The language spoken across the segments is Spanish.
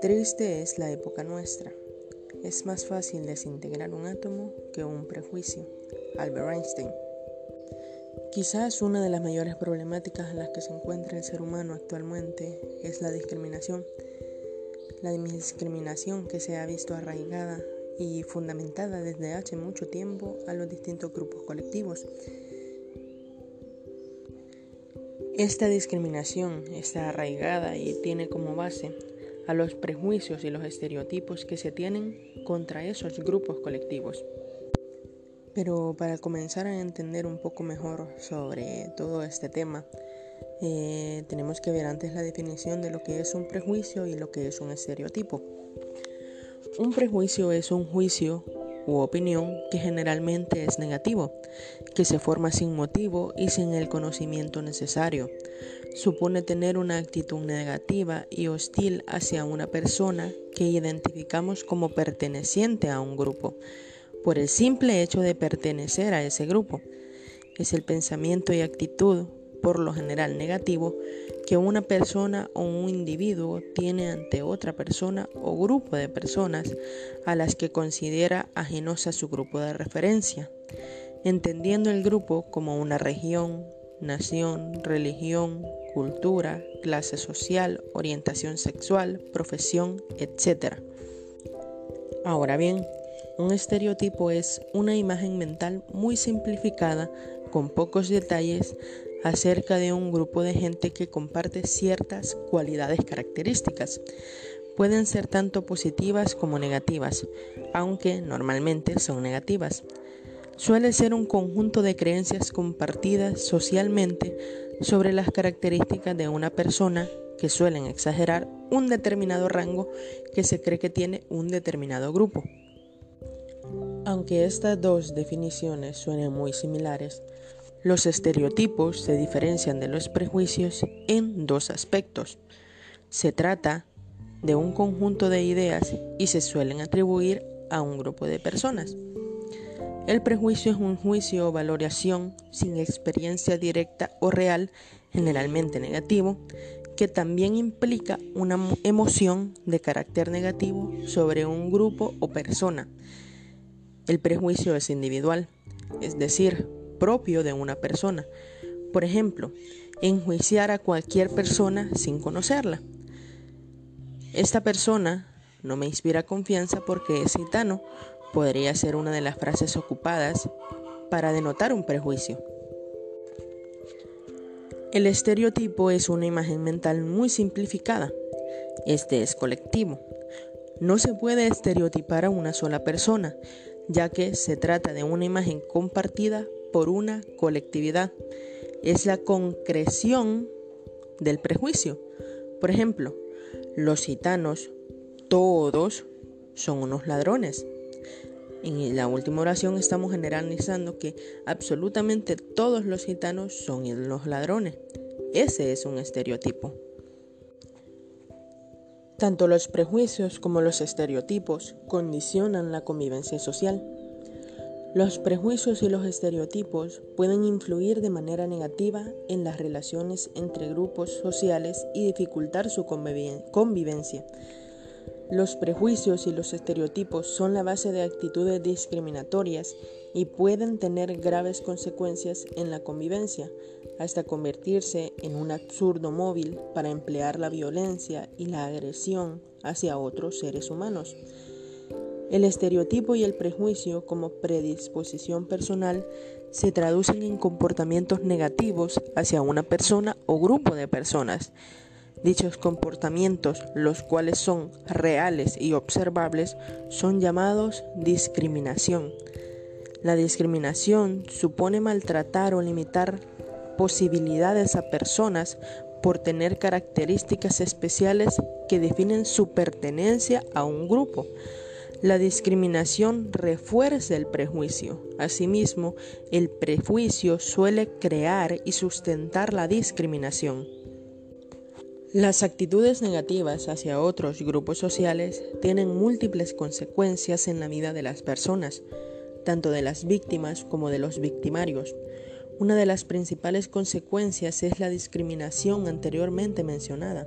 Triste es la época nuestra. Es más fácil desintegrar un átomo que un prejuicio. Albert Einstein. Quizás una de las mayores problemáticas en las que se encuentra el ser humano actualmente es la discriminación. La discriminación que se ha visto arraigada y fundamentada desde hace mucho tiempo a los distintos grupos colectivos. Esta discriminación está arraigada y tiene como base a los prejuicios y los estereotipos que se tienen contra esos grupos colectivos. Pero para comenzar a entender un poco mejor sobre todo este tema, eh, tenemos que ver antes la definición de lo que es un prejuicio y lo que es un estereotipo. Un prejuicio es un juicio u opinión que generalmente es negativo, que se forma sin motivo y sin el conocimiento necesario. Supone tener una actitud negativa y hostil hacia una persona que identificamos como perteneciente a un grupo, por el simple hecho de pertenecer a ese grupo. Es el pensamiento y actitud, por lo general negativo, que una persona o un individuo tiene ante otra persona o grupo de personas a las que considera ajenos su grupo de referencia, entendiendo el grupo como una región, nación, religión, cultura, clase social, orientación sexual, profesión, etc. Ahora bien, un estereotipo es una imagen mental muy simplificada con pocos detalles acerca de un grupo de gente que comparte ciertas cualidades características. Pueden ser tanto positivas como negativas, aunque normalmente son negativas. Suele ser un conjunto de creencias compartidas socialmente sobre las características de una persona que suelen exagerar un determinado rango que se cree que tiene un determinado grupo. Aunque estas dos definiciones suenen muy similares, los estereotipos se diferencian de los prejuicios en dos aspectos. Se trata de un conjunto de ideas y se suelen atribuir a un grupo de personas. El prejuicio es un juicio o valoración sin experiencia directa o real, generalmente negativo, que también implica una emoción de carácter negativo sobre un grupo o persona. El prejuicio es individual, es decir, propio de una persona. Por ejemplo, enjuiciar a cualquier persona sin conocerla. Esta persona no me inspira confianza porque es gitano, podría ser una de las frases ocupadas para denotar un prejuicio. El estereotipo es una imagen mental muy simplificada. Este es colectivo. No se puede estereotipar a una sola persona, ya que se trata de una imagen compartida por una colectividad. Es la concreción del prejuicio. Por ejemplo, los gitanos, todos son unos ladrones. En la última oración estamos generalizando que absolutamente todos los gitanos son los ladrones. Ese es un estereotipo. Tanto los prejuicios como los estereotipos condicionan la convivencia social. Los prejuicios y los estereotipos pueden influir de manera negativa en las relaciones entre grupos sociales y dificultar su convivencia. Los prejuicios y los estereotipos son la base de actitudes discriminatorias y pueden tener graves consecuencias en la convivencia, hasta convertirse en un absurdo móvil para emplear la violencia y la agresión hacia otros seres humanos. El estereotipo y el prejuicio como predisposición personal se traducen en comportamientos negativos hacia una persona o grupo de personas. Dichos comportamientos, los cuales son reales y observables, son llamados discriminación. La discriminación supone maltratar o limitar posibilidades a personas por tener características especiales que definen su pertenencia a un grupo. La discriminación refuerza el prejuicio. Asimismo, el prejuicio suele crear y sustentar la discriminación. Las actitudes negativas hacia otros grupos sociales tienen múltiples consecuencias en la vida de las personas, tanto de las víctimas como de los victimarios. Una de las principales consecuencias es la discriminación anteriormente mencionada.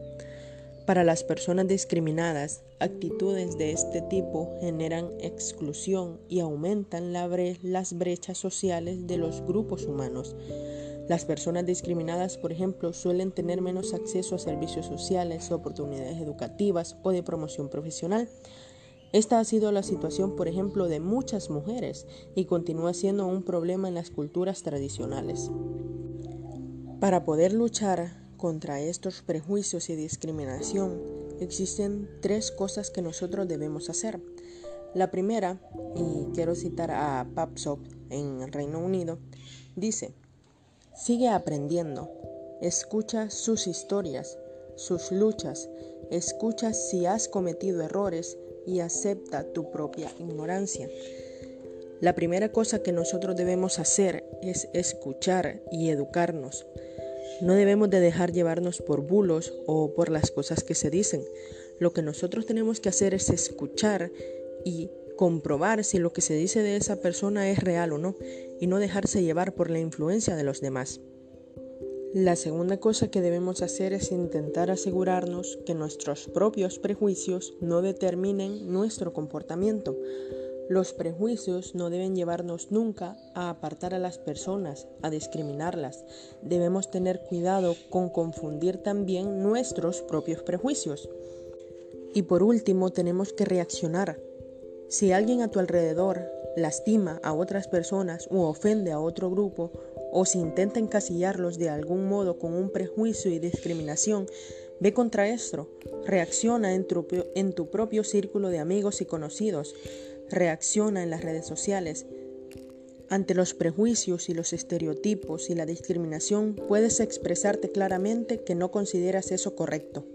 Para las personas discriminadas, actitudes de este tipo generan exclusión y aumentan las brechas sociales de los grupos humanos. Las personas discriminadas, por ejemplo, suelen tener menos acceso a servicios sociales, oportunidades educativas o de promoción profesional. Esta ha sido la situación, por ejemplo, de muchas mujeres y continúa siendo un problema en las culturas tradicionales. Para poder luchar contra estos prejuicios y discriminación, existen tres cosas que nosotros debemos hacer. La primera, y quiero citar a Papsop en Reino Unido, dice, sigue aprendiendo, escucha sus historias, sus luchas, escucha si has cometido errores y acepta tu propia ignorancia. La primera cosa que nosotros debemos hacer es escuchar y educarnos. No debemos de dejar llevarnos por bulos o por las cosas que se dicen. Lo que nosotros tenemos que hacer es escuchar y comprobar si lo que se dice de esa persona es real o no y no dejarse llevar por la influencia de los demás. La segunda cosa que debemos hacer es intentar asegurarnos que nuestros propios prejuicios no determinen nuestro comportamiento. Los prejuicios no deben llevarnos nunca a apartar a las personas, a discriminarlas. Debemos tener cuidado con confundir también nuestros propios prejuicios. Y por último, tenemos que reaccionar. Si alguien a tu alrededor lastima a otras personas o ofende a otro grupo, o si intenta encasillarlos de algún modo con un prejuicio y discriminación, ve contra esto, reacciona en tu, en tu propio círculo de amigos y conocidos reacciona en las redes sociales. Ante los prejuicios y los estereotipos y la discriminación puedes expresarte claramente que no consideras eso correcto.